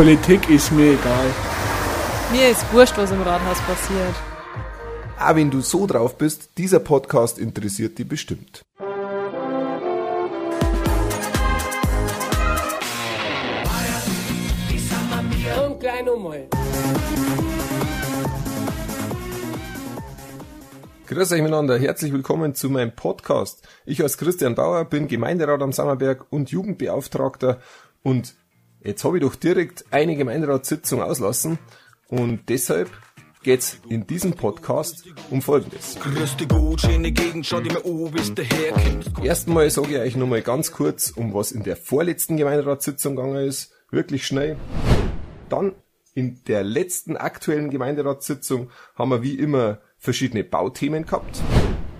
Politik ist mir egal. Mir ist wurscht, was im Rathaus passiert. Ah, wenn du so drauf bist, dieser Podcast interessiert dich bestimmt. Und gleich nochmal. Grüß euch miteinander, herzlich willkommen zu meinem Podcast. Ich als Christian Bauer bin Gemeinderat am Sammerberg und Jugendbeauftragter und jetzt habe ich doch direkt eine Gemeinderatssitzung auslassen und deshalb geht's in diesem Podcast um Folgendes. Erstmal sage ich euch nochmal ganz kurz, um was in der vorletzten Gemeinderatssitzung gegangen ist, wirklich schnell. Dann in der letzten aktuellen Gemeinderatssitzung haben wir wie immer verschiedene Bauthemen gehabt.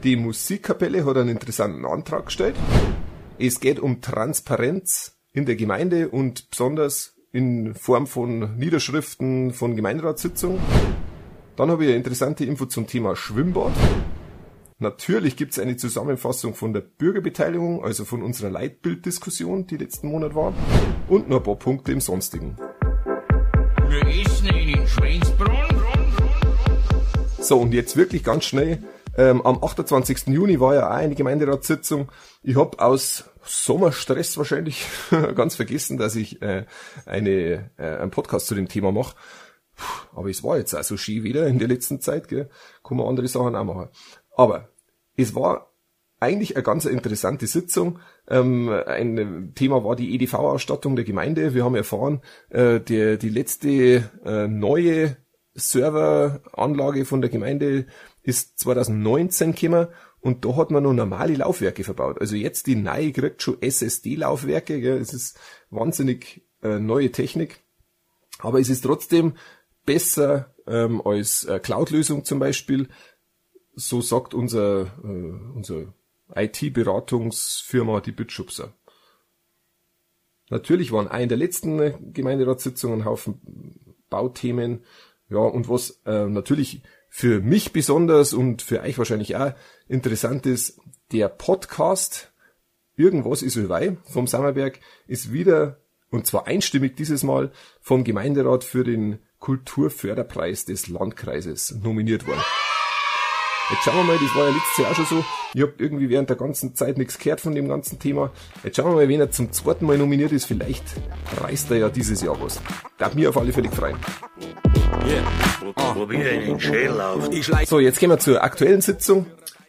Die Musikkapelle hat einen interessanten Antrag gestellt. Es geht um Transparenz in der Gemeinde und besonders in Form von Niederschriften von Gemeinderatssitzungen. Dann habe ich eine interessante Info zum Thema Schwimmbad. Natürlich gibt es eine Zusammenfassung von der Bürgerbeteiligung, also von unserer Leitbilddiskussion, die letzten Monat war. Und noch ein paar Punkte im Sonstigen. Wir essen in Schweinsbrunn. So, und jetzt wirklich ganz schnell. Ähm, am 28. Juni war ja auch eine Gemeinderatssitzung. Ich habe aus Sommerstress wahrscheinlich ganz vergessen, dass ich äh, eine, äh, einen Podcast zu dem Thema mache. Aber es war jetzt auch so schön wieder in der letzten Zeit, gell? kann man andere Sachen auch machen. Aber es war eigentlich eine ganz interessante Sitzung. Ähm, ein Thema war die EDV-Ausstattung der Gemeinde. Wir haben erfahren, äh, der, die letzte äh, neue Serveranlage von der Gemeinde ist 2019 gekommen und da hat man noch normale Laufwerke verbaut. Also jetzt die neue kriegt schon SSD-Laufwerke. Es ist wahnsinnig äh, neue Technik. Aber es ist trotzdem besser ähm, als äh, Cloud-Lösung zum Beispiel. So sagt unser, äh, unser IT-Beratungsfirma, die Bitschubser. Natürlich waren auch in der letzten Gemeinderatssitzung ein Haufen Bauthemen. Ja, und was äh, natürlich für mich besonders und für euch wahrscheinlich auch interessant ist, der Podcast Irgendwas ist Ölwei vom Sammerberg ist wieder, und zwar einstimmig dieses Mal, vom Gemeinderat für den Kulturförderpreis des Landkreises nominiert worden. Jetzt schauen wir mal, das war ja letztes Jahr auch schon so. Ich habe irgendwie während der ganzen Zeit nichts gehört von dem ganzen Thema. Jetzt schauen wir mal, wenn er zum zweiten Mal nominiert ist, vielleicht reißt er ja dieses Jahr was. Darf mir auf alle Fälle freuen. So, jetzt gehen wir zur aktuellen Sitzung.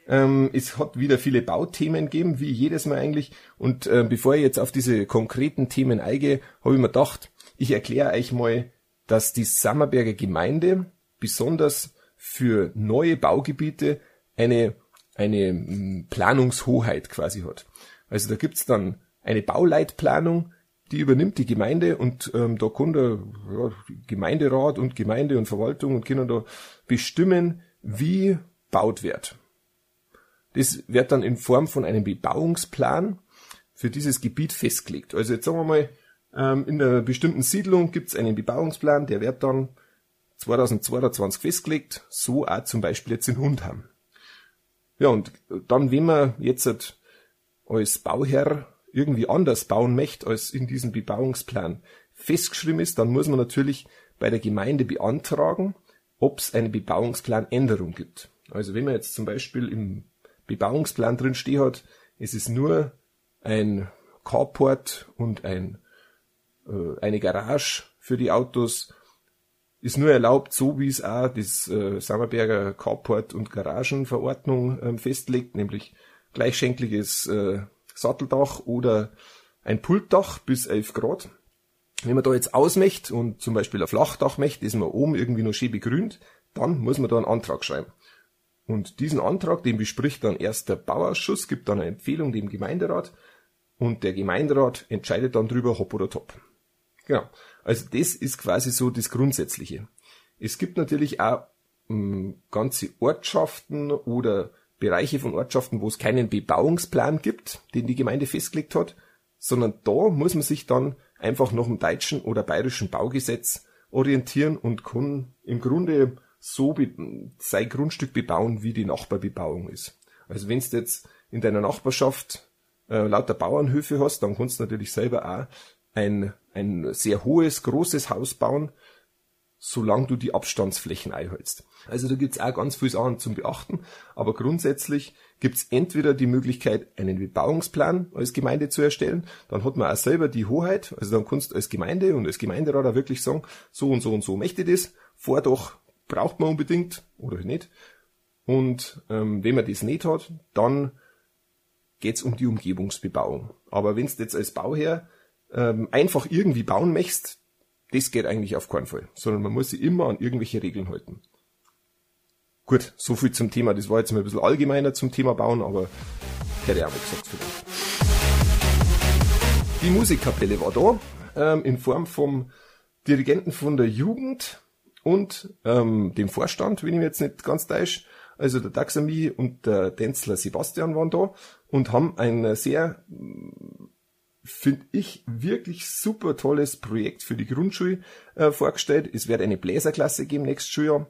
Ähm, es hat wieder viele Bauthemen gegeben, wie jedes Mal eigentlich. Und äh, bevor ich jetzt auf diese konkreten Themen eingehe, habe ich mir gedacht, ich erkläre euch mal, dass die Sammerberger Gemeinde besonders für neue Baugebiete eine, eine mm, Planungshoheit quasi hat. Also da gibt's dann eine Bauleitplanung, die übernimmt die Gemeinde und ähm, da kann der ja, Gemeinderat und Gemeinde und Verwaltung und können da bestimmen, wie baut wird. Das wird dann in Form von einem Bebauungsplan für dieses Gebiet festgelegt. Also jetzt sagen wir mal, ähm, in einer bestimmten Siedlung gibt es einen Bebauungsplan, der wird dann 2022 festgelegt, so auch zum Beispiel jetzt in Hundham. Ja, und dann, wenn man jetzt als Bauherr irgendwie anders bauen möchte, als in diesem Bebauungsplan festgeschrieben ist, dann muss man natürlich bei der Gemeinde beantragen, ob es eine Bebauungsplanänderung gibt. Also wenn man jetzt zum Beispiel im Bebauungsplan drin steht hat, es ist nur ein Carport und ein, äh, eine Garage für die Autos, ist nur erlaubt, so wie es auch das äh, Sammerberger Carport und Garagenverordnung ähm, festlegt, nämlich gleichschenkliges äh, Satteldach oder ein Pultdach bis 11 Grad. Wenn man da jetzt ausmächt und zum Beispiel ein Flachdach möchte, das man oben irgendwie noch schön begrünt, dann muss man da einen Antrag schreiben. Und diesen Antrag, den bespricht dann erst der Bauausschuss, gibt dann eine Empfehlung dem Gemeinderat und der Gemeinderat entscheidet dann drüber, hopp oder top. Genau. Also das ist quasi so das Grundsätzliche. Es gibt natürlich auch mh, ganze Ortschaften oder Bereiche von Ortschaften, wo es keinen Bebauungsplan gibt, den die Gemeinde festgelegt hat, sondern da muss man sich dann einfach nach dem deutschen oder bayerischen Baugesetz orientieren und kann im Grunde so sein Grundstück bebauen, wie die Nachbarbebauung ist. Also wenn du jetzt in deiner Nachbarschaft äh, lauter Bauernhöfe hast, dann kannst du natürlich selber auch ein ein sehr hohes, großes Haus bauen, solange du die Abstandsflächen einhältst. Also da gibt's auch ganz viele Sachen zum Beachten, aber grundsätzlich gibt's entweder die Möglichkeit, einen Bebauungsplan als Gemeinde zu erstellen, dann hat man auch selber die Hoheit, also dann kannst du als Gemeinde und als Gemeinderat auch wirklich sagen, so und so und so möchte ich das, Vordach braucht man unbedingt oder nicht. Und ähm, wenn man das nicht hat, dann geht's um die Umgebungsbebauung. Aber wenn du jetzt als Bauherr ähm, einfach irgendwie bauen möchtest, das geht eigentlich auf keinen Fall, sondern man muss sich immer an irgendwelche Regeln halten. Gut, so viel zum Thema. Das war jetzt mal ein bisschen allgemeiner zum Thema Bauen, aber hätte ich auch mal gesagt vielleicht. Die Musikkapelle war da, ähm, in Form vom Dirigenten von der Jugend und ähm, dem Vorstand, wenn ich mir jetzt nicht ganz täusche. Also der Taxami und der Denzler Sebastian waren da und haben ein sehr finde ich, wirklich super tolles Projekt für die Grundschule äh, vorgestellt. Es wird eine Bläserklasse geben nächstes Schuljahr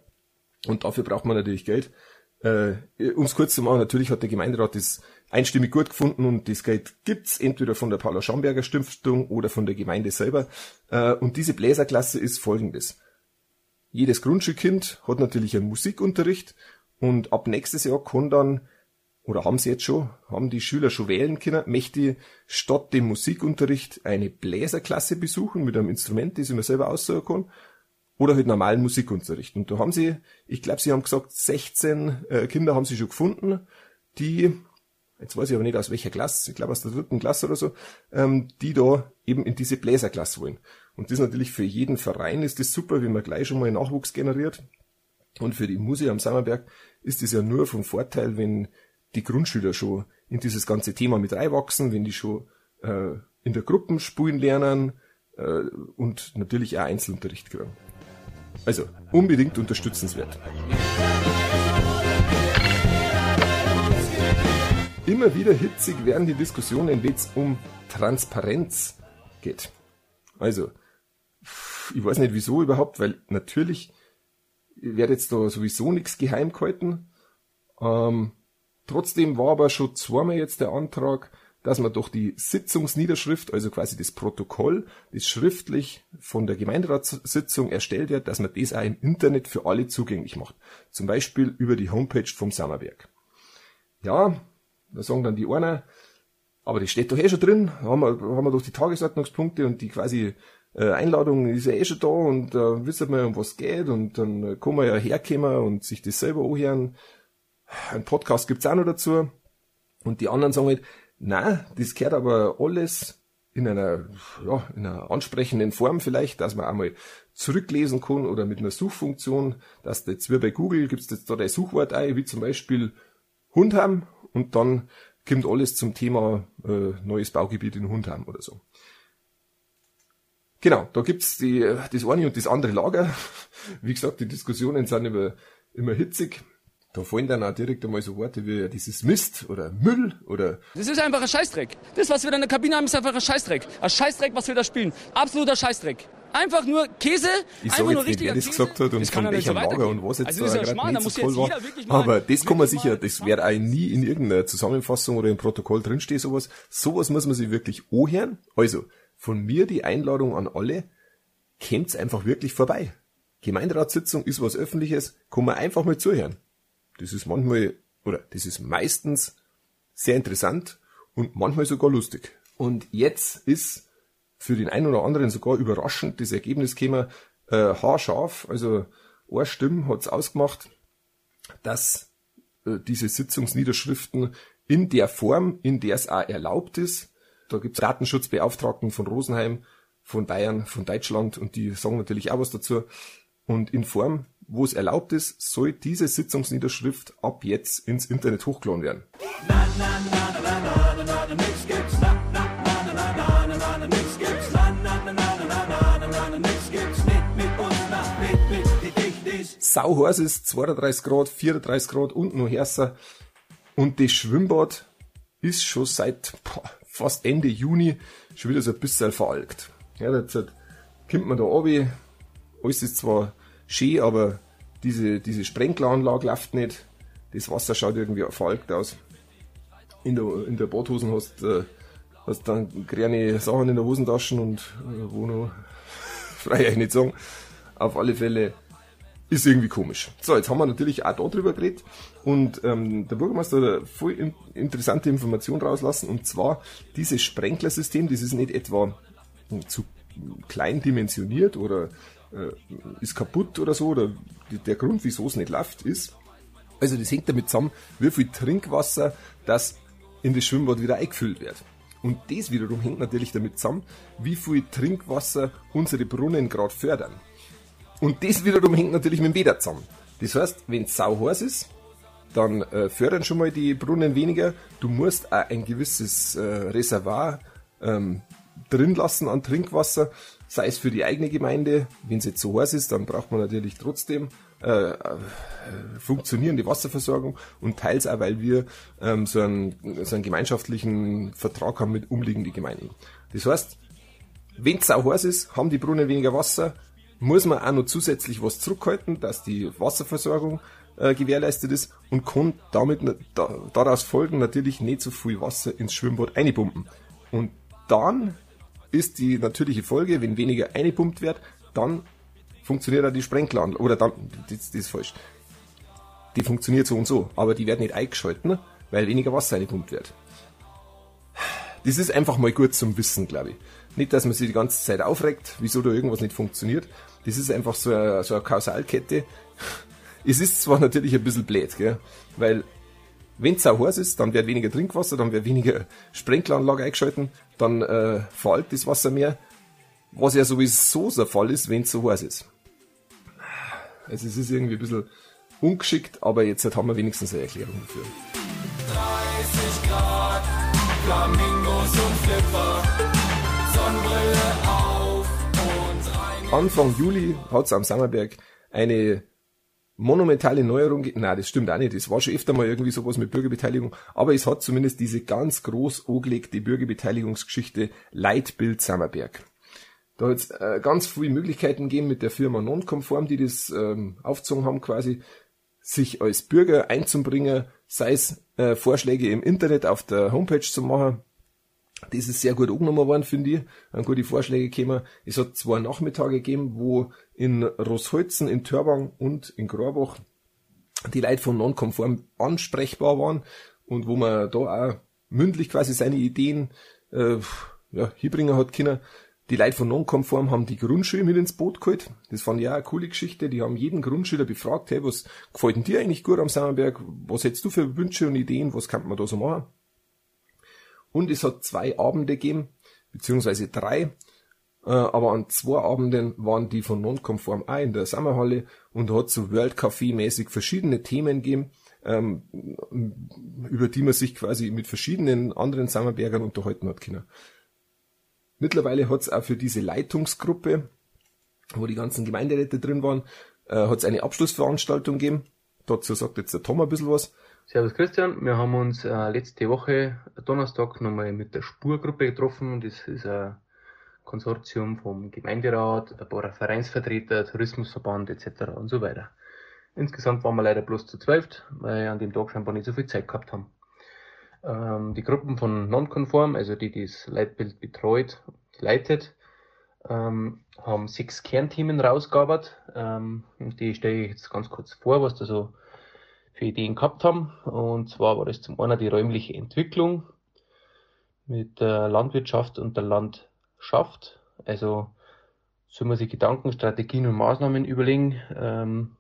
und dafür braucht man natürlich Geld. Äh, um es kurz zu machen, natürlich hat der Gemeinderat das einstimmig gut gefunden und das Geld gibt's entweder von der Paula Schamberger Stiftung oder von der Gemeinde selber. Äh, und diese Bläserklasse ist folgendes. Jedes Grundschulkind hat natürlich einen Musikunterricht und ab nächstes Jahr kann dann oder haben sie jetzt schon, haben die Schüler schon wählen können, möchte statt dem Musikunterricht eine Bläserklasse besuchen mit einem Instrument, das ich mir selber aussuchen kann, oder halt normalen Musikunterricht. Und da haben sie, ich glaube, sie haben gesagt, 16 äh, Kinder haben sie schon gefunden, die, jetzt weiß ich aber nicht aus welcher Klasse, ich glaube aus der dritten Klasse oder so, ähm, die da eben in diese Bläserklasse wollen. Und das ist natürlich für jeden Verein ist das super, wenn man gleich schon mal Nachwuchs generiert. Und für die Musik am Sammerberg ist es ja nur vom Vorteil, wenn die Grundschüler schon in dieses ganze Thema mit reinwachsen, wenn die schon äh, in der Gruppen spielen lernen äh, und natürlich auch Einzelunterricht kriegen. Also unbedingt unterstützenswert. Immer wieder hitzig werden die Diskussionen, wenn es um Transparenz geht. Also, ich weiß nicht wieso überhaupt, weil natürlich wird jetzt da sowieso nichts geheim gehalten. Ähm, Trotzdem war aber schon zweimal jetzt der Antrag, dass man doch die Sitzungsniederschrift, also quasi das Protokoll, das schriftlich von der Gemeinderatssitzung erstellt wird, dass man das auch im Internet für alle zugänglich macht. Zum Beispiel über die Homepage vom Sammerberg. Ja, da sagen dann die einer, aber das steht doch eh schon drin, haben wir, haben wir doch die Tagesordnungspunkte und die quasi äh, Einladung ist ja eh schon da und da äh, wissen wir, um was geht und dann kann man ja herkommen und sich das selber anhören ein Podcast gibt's auch noch dazu. Und die anderen sagen halt, na, das gehört aber alles in einer, ja, in einer ansprechenden Form vielleicht, dass man einmal zurücklesen kann oder mit einer Suchfunktion, dass jetzt wie bei Google gibt's jetzt da ein Suchwort ein, wie zum Beispiel Hund haben und dann kommt alles zum Thema äh, neues Baugebiet in Hundheim oder so. Genau, da gibt's die, das eine und das andere Lager. Wie gesagt, die Diskussionen sind immer, immer hitzig. Da fallen dann auch direkt einmal so Worte wie dieses Mist oder Müll oder. Das ist einfach ein Scheißdreck. Das, was wir da in der Kabine haben, ist einfach ein Scheißdreck. Ein Scheißdreck, was wir da spielen. Absoluter Scheißdreck. Einfach nur Käse, ich einfach nur jetzt nicht, wer das Käse. gesagt hat und von welchem so Lager und was jetzt also da ja gerade nicht so toll war. Aber das kann man sicher, das wird auch nie in irgendeiner Zusammenfassung oder im Protokoll drinstehen, sowas. Sowas muss man sich wirklich anhören. Also, von mir die Einladung an alle, kommt's einfach wirklich vorbei. Gemeinderatssitzung ist was Öffentliches, kann man einfach mal zuhören. Das ist manchmal, oder das ist meistens sehr interessant und manchmal sogar lustig. Und jetzt ist für den einen oder anderen sogar überraschend das Ergebnis gekommen, äh, haarscharf, also eine Stimme hat's ausgemacht, dass äh, diese Sitzungsniederschriften in der Form, in der es auch erlaubt ist, da gibt's Datenschutzbeauftragten von Rosenheim, von Bayern, von Deutschland und die sagen natürlich auch was dazu. Und in Form, wo es erlaubt ist, soll diese Sitzungsniederschrift ab jetzt ins Internet hochgeladen werden. Sau heiß ist, 32 Grad, 34 Grad und noch härter. Und das Schwimmbad ist schon seit boah, fast Ende Juni schon wieder so ein bisschen veralgt. Ja, jetzt kommt man da runter, alles ist zwar schön, aber diese, diese Sprenkleranlage läuft nicht. Das Wasser schaut irgendwie veralgt aus. In der, in der Badhosen hast äh, hast dann gerne Sachen in der Hosentaschen und äh, wo noch, frei ich nicht sagen. Auf alle Fälle ist irgendwie komisch. So, jetzt haben wir natürlich auch darüber geredet und ähm, der Bürgermeister hat eine voll in, interessante Information rauslassen und zwar dieses Sprenklersystem, das ist nicht etwa zu klein dimensioniert oder äh, ist kaputt oder so oder der Grund, wieso es nicht läuft, ist, also das hängt damit zusammen, wie viel Trinkwasser das in das Schwimmbad wieder eingefüllt wird. Und das wiederum hängt natürlich damit zusammen, wie viel Trinkwasser unsere Brunnen gerade fördern. Und das wiederum hängt natürlich mit dem Wetter zusammen. Das heißt, wenn es sau heiß ist, dann äh, fördern schon mal die Brunnen weniger. Du musst auch ein gewisses äh, Reservoir ähm, drin lassen an Trinkwasser, sei es für die eigene Gemeinde. Wenn es jetzt so heiß ist, dann braucht man natürlich trotzdem äh, äh, funktionierende Wasserversorgung und teils auch, weil wir ähm, so, einen, so einen gemeinschaftlichen Vertrag haben mit umliegenden Gemeinden. Das heißt, wenn es auch heiß ist, haben die Brunnen weniger Wasser, muss man auch noch zusätzlich was zurückhalten, dass die Wasserversorgung äh, gewährleistet ist und kann damit da, daraus folgen natürlich nicht so viel Wasser ins Schwimmbad einpumpen. Und dann ist die natürliche Folge, wenn weniger eingepumpt wird, dann funktioniert auch die Sprenkleranlage. Oder dann, das, das ist falsch. Die funktioniert so und so, aber die werden nicht eingeschalten, weil weniger Wasser eingepumpt wird. Das ist einfach mal gut zum Wissen, glaube ich. Nicht, dass man sich die ganze Zeit aufregt, wieso da irgendwas nicht funktioniert. Das ist einfach so eine, so eine Kausalkette. Es ist zwar natürlich ein bisschen blöd, gell? weil wenn es auch heiß ist, dann wird weniger Trinkwasser, dann wird weniger Sprenkleranlage eingeschalten, dann äh, fällt das Wasser mehr, was ja sowieso der Fall ist, wenn es so heiß ist. Also es ist irgendwie ein bisschen ungeschickt, aber jetzt haben wir wenigstens eine Erklärung dafür. 30 Grad, Flamingos und Flipper, Sonnenbrille auf und rein. Anfang Juli hat es am Sammerberg eine monumentale Neuerung, na, das stimmt auch nicht, es war schon öfter mal irgendwie sowas mit Bürgerbeteiligung, aber es hat zumindest diese ganz groß angelegte Bürgerbeteiligungsgeschichte Leitbild Sammerberg. Da hat es äh, ganz viele Möglichkeiten gegeben mit der Firma Nonconform, die das ähm, aufgezogen haben, quasi sich als Bürger einzubringen, sei es äh, Vorschläge im Internet auf der Homepage zu machen. Das ist sehr gut angenommen worden, finde ich. An gute Vorschläge gekommen. Es hat zwei Nachmittage gegeben, wo in Rossholzen, in Törbang und in Grabach die Leute von Nonconform ansprechbar waren und wo man da auch mündlich quasi seine Ideen äh, ja, hinbringen hat können. Die Leute von Nonkonform haben die Grundschule mit ins Boot geholt. Das fand ich auch eine coole Geschichte. Die haben jeden Grundschüler befragt, hey, was gefällt denn dir eigentlich gut am Sammerberg? Was hättest du für Wünsche und Ideen? Was kann man da so machen? Und es hat zwei Abende gegeben, beziehungsweise drei. Äh, aber an zwei Abenden waren die von Nonkonform auch in der Sommerhalle und hat so World Café mäßig verschiedene Themen gegeben, ähm, über die man sich quasi mit verschiedenen anderen Sammerbergern unterhalten hat können. Mittlerweile hat es auch für diese Leitungsgruppe, wo die ganzen Gemeinderäte drin waren, äh, hat es eine Abschlussveranstaltung gegeben. Dazu sagt jetzt der Tom ein bisschen was. Servus Christian, wir haben uns äh, letzte Woche Donnerstag nochmal mit der Spurgruppe getroffen. Das ist ein Konsortium vom Gemeinderat, ein paar Vereinsvertreter, Tourismusverband etc. und so weiter. Insgesamt waren wir leider bloß zu zwölf, weil wir an dem Tag scheinbar nicht so viel Zeit gehabt haben. Ähm, die Gruppen von Nonkonform, also die das Leitbild betreut und leitet, ähm, haben sechs Kernthemen rausgearbeitet. Ähm, die stelle ich jetzt ganz kurz vor, was da so für Ideen gehabt haben. Und zwar war das zum einen die räumliche Entwicklung mit der Landwirtschaft und der Landschaft. Also soll man sich Gedanken, Strategien und Maßnahmen überlegen, ähm,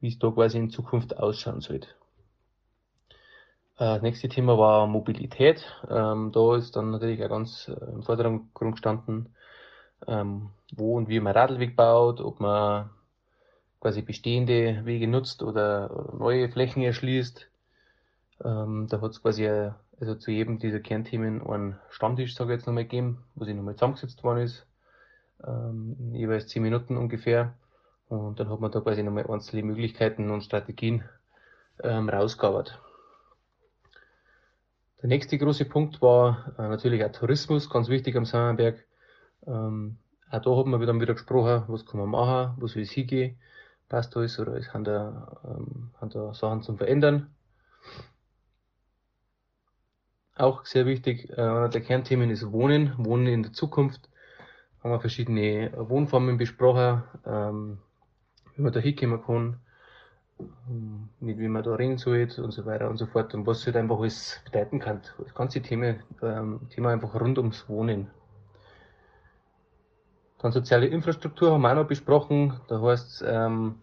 wie es da quasi in Zukunft ausschauen sollte. Äh, das nächste Thema war Mobilität. Ähm, da ist dann natürlich auch ganz äh, im Vordergrund gestanden, ähm, wo und wie man Radlweg baut, ob man quasi bestehende Wege nutzt oder, neue Flächen erschließt. Ähm, da hat es quasi äh, also zu jedem dieser Kernthemen einen Stammtisch, sage ich jetzt nochmal, gegeben, wo sich nochmal zusammengesetzt worden ist, ähm, jeweils zehn Minuten ungefähr. Und dann hat man da quasi nochmal einzelne Möglichkeiten und Strategien ähm, rausgearbeitet. Der nächste große Punkt war äh, natürlich auch Tourismus, ganz wichtig am Sammerberg. Ähm, auch da haben wir wieder, wieder gesprochen, was kann man machen, wo soll es hingehen, passt alles oder es haben da, ähm, haben da Sachen zum Verändern. auch sehr wichtig. Äh, der Kernthemen ist Wohnen, Wohnen in der Zukunft. Haben wir verschiedene Wohnformen besprochen, ähm, wie man da hinkommen kann, ähm, wie man da reden soll und so weiter und so fort und was halt einfach alles bedeuten kann. Das ganze Thema, ähm, Thema einfach rund ums Wohnen. Dann soziale Infrastruktur haben wir auch noch besprochen. Da heißt ähm,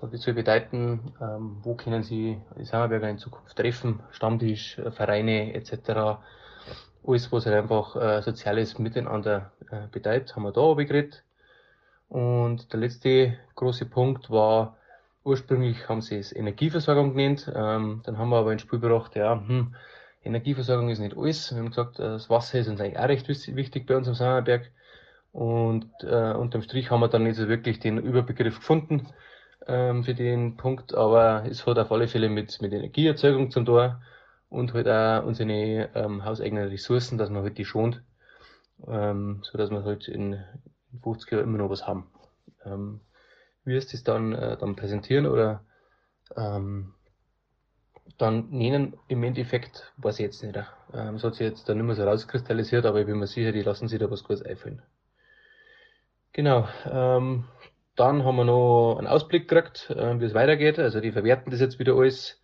das soll bedeuten, ähm, wo können Sie die Sammerberger in Zukunft treffen, Stammtisch, äh, Vereine etc. Alles, was halt einfach äh, soziales Miteinander äh, bedeutet, haben wir da geredet. Und der letzte große Punkt war, ursprünglich haben sie es Energieversorgung genannt, ähm, dann haben wir aber ins Spiel gebracht, ja, hm, Energieversorgung ist nicht alles. Wir haben gesagt, äh, das Wasser ist uns eigentlich auch recht wichtig bei uns am Sammerberg. Und äh, unterm Strich haben wir dann nicht so wirklich den Überbegriff gefunden ähm, für den Punkt, aber es hat auf alle Fälle mit, mit Energieerzeugung zum Tor und halt auch unsere ähm, hauseigenen Ressourcen, dass man halt die schont, ähm, so dass wir halt in 50 Jahren immer noch was haben. Ähm, wie ist das dann, äh, dann präsentieren oder ähm, dann nennen im Endeffekt, weiß ich jetzt nicht. Ähm, das hat sich jetzt dann nicht mehr so rauskristallisiert, aber ich bin mir sicher, die lassen sich da was Gutes einfallen. Genau. Ähm, dann haben wir noch einen Ausblick gekriegt, äh, wie es weitergeht. Also die verwerten das jetzt wieder alles.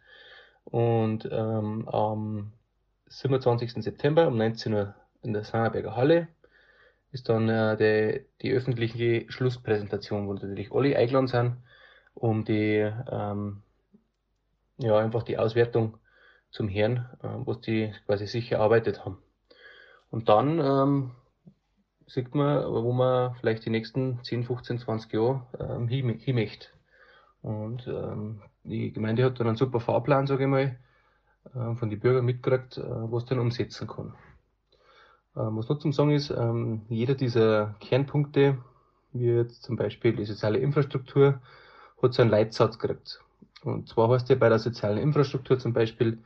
Und ähm, am 27. September um 19 Uhr in der Sangerberger Halle ist dann äh, die, die öffentliche Schlusspräsentation, wo natürlich alle eingeladen sind, um die ähm, ja einfach die Auswertung zum Herrn, äh, was die quasi sicher erarbeitet haben. Und dann ähm, sieht man, wo man vielleicht die nächsten 10, 15, 20 Jahre ähm, hin, hin möchte. Und ähm, die Gemeinde hat dann einen super Fahrplan, sage ich mal, äh, von den Bürgern mitgekriegt, äh, was dann umsetzen kann. Ähm, was noch zum Sagen ist, ähm, jeder dieser Kernpunkte, wie jetzt zum Beispiel die soziale Infrastruktur, hat so einen Leitsatz gekriegt. Und zwar heißt der bei der sozialen Infrastruktur zum Beispiel,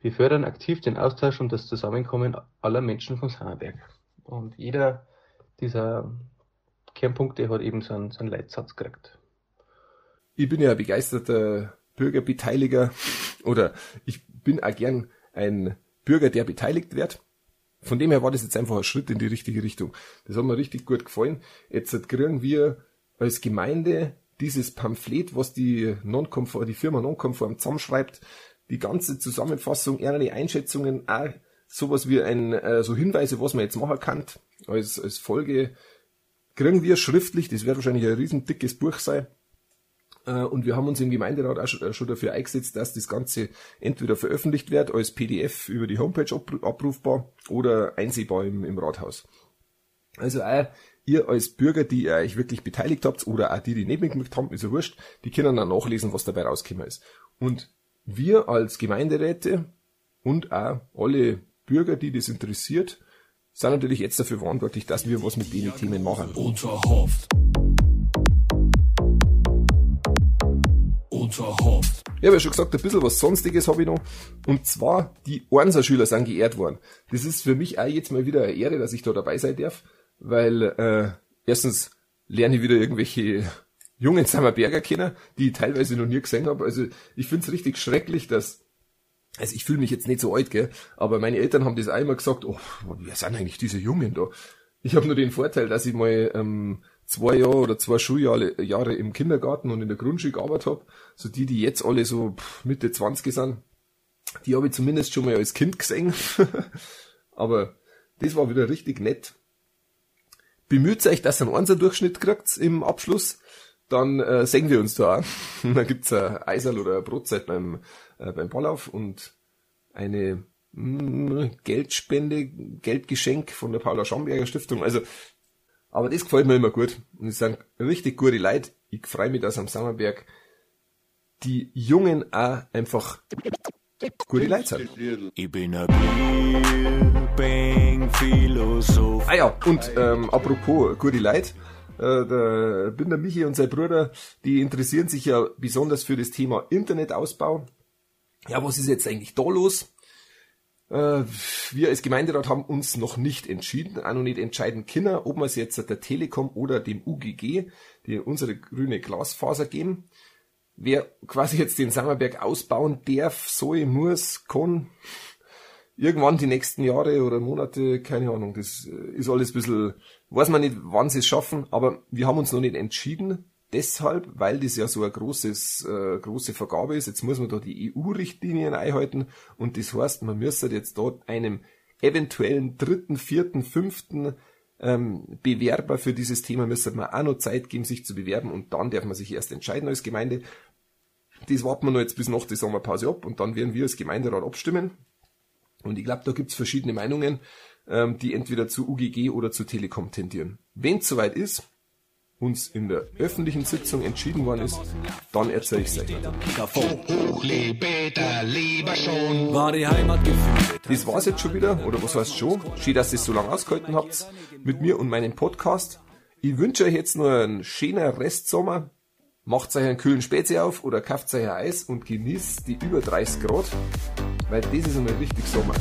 wir fördern aktiv den Austausch und das Zusammenkommen aller Menschen von Sammerberg. Und jeder dieser Kernpunkte hat eben so einen, Leitsatz gekriegt. Ich bin ja begeisterter Bürgerbeteiliger oder ich bin auch gern ein Bürger, der beteiligt wird. Von dem her war das jetzt einfach ein Schritt in die richtige Richtung. Das hat mir richtig gut gefallen. Jetzt kriegen wir als Gemeinde dieses Pamphlet, was die, Nonconform, die Firma Nonconform zusammenschreibt, die ganze Zusammenfassung, ihre Einschätzungen, auch sowas wie ein, äh, so Hinweise, was man jetzt machen kann, als, als Folge, kriegen wir schriftlich, das wird wahrscheinlich ein riesen dickes Buch sein, äh, und wir haben uns im Gemeinderat auch schon, äh, schon dafür eingesetzt, dass das Ganze entweder veröffentlicht wird als PDF über die Homepage abrufbar oder einsehbar im, im Rathaus. Also auch ihr als Bürger, die ihr euch wirklich beteiligt habt oder auch die, die nicht mitgemacht haben, ist ja wurscht, die können dann nachlesen, was dabei rausgekommen ist. Und wir als Gemeinderäte und auch alle Bürger, die das interessiert, sind natürlich jetzt dafür verantwortlich, dass wir was mit den Themen machen. Unterhofft. Unterhofft. Ich habe ja schon gesagt, ein bisschen was Sonstiges habe ich noch. Und zwar, die Ornser-Schüler sind geehrt worden. Das ist für mich auch jetzt mal wieder eine Ehre, dass ich da dabei sein darf, weil äh, erstens lerne ich wieder irgendwelche jungen Sammerberger kennen, die ich teilweise noch nie gesehen habe. Also ich finde es richtig schrecklich, dass also ich fühle mich jetzt nicht so alt, gell, aber meine Eltern haben das einmal gesagt, oh, wer sind eigentlich diese Jungen da? Ich habe nur den Vorteil, dass ich mal ähm, zwei Jahre oder zwei Schuljahre Jahre im Kindergarten und in der Grundschule gearbeitet habe. So die, die jetzt alle so Mitte 20 sind, die habe ich zumindest schon mal als Kind gesehen. aber das war wieder richtig nett. Bemüht euch, dass ihr einen Einser-Durchschnitt kriegt im Abschluss dann äh, sehen wir uns da. dann gibt's ein Eisel oder eine Brotzeit beim, äh, beim Ballauf und eine mh, mm, Geldspende, Geldgeschenk von der Paula Schamberger Stiftung. Also, aber das gefällt mir immer gut. Und es sind richtig gute Leute. Ich freue mich, dass am Sommerberg die Jungen auch einfach gute Leute sind. Ich bin ein Philosoph. Ah ja, und ähm, apropos gute Leute, äh, der Binder Michi und sein Bruder, die interessieren sich ja besonders für das Thema Internetausbau. Ja, was ist jetzt eigentlich da los? Äh, wir als Gemeinderat haben uns noch nicht entschieden, auch noch nicht entscheiden können, ob wir es jetzt der Telekom oder dem UGG, die unsere grüne Glasfaser geben. Wer quasi jetzt den Sammerberg ausbauen darf, soll, muss, kann, irgendwann die nächsten Jahre oder Monate, keine Ahnung, das äh, ist alles ein bisschen, weiß man nicht, wann sie es schaffen, aber wir haben uns noch nicht entschieden, deshalb, weil das ja so eine großes, äh, große Vergabe ist. Jetzt muss man da die EU-Richtlinien einhalten und das heißt, man müsste jetzt dort einem eventuellen dritten, vierten, fünften ähm, Bewerber für dieses Thema müsste man auch noch Zeit geben, sich zu bewerben und dann darf man sich erst entscheiden als Gemeinde. Das warten wir noch jetzt bis nach der Sommerpause ab und dann werden wir als Gemeinderat abstimmen. Und ich glaube, da gibt's verschiedene Meinungen, ähm, die entweder zu UGG oder zu Telekom tendieren. Wenn es soweit ist, uns in der öffentlichen Sitzung entschieden worden ist, dann erzähle ich es euch. War. Das war's jetzt schon wieder, oder was heißt schon? Schön, dass ihr es so lange ausgehalten habt mit mir und meinem Podcast. Ich wünsche euch jetzt nur einen schönen Restsommer. Macht euch einen kühlen Spezi auf oder kauft euch ein Eis und genießt die über 30 Grad, weil das ist einmal richtig Sommer.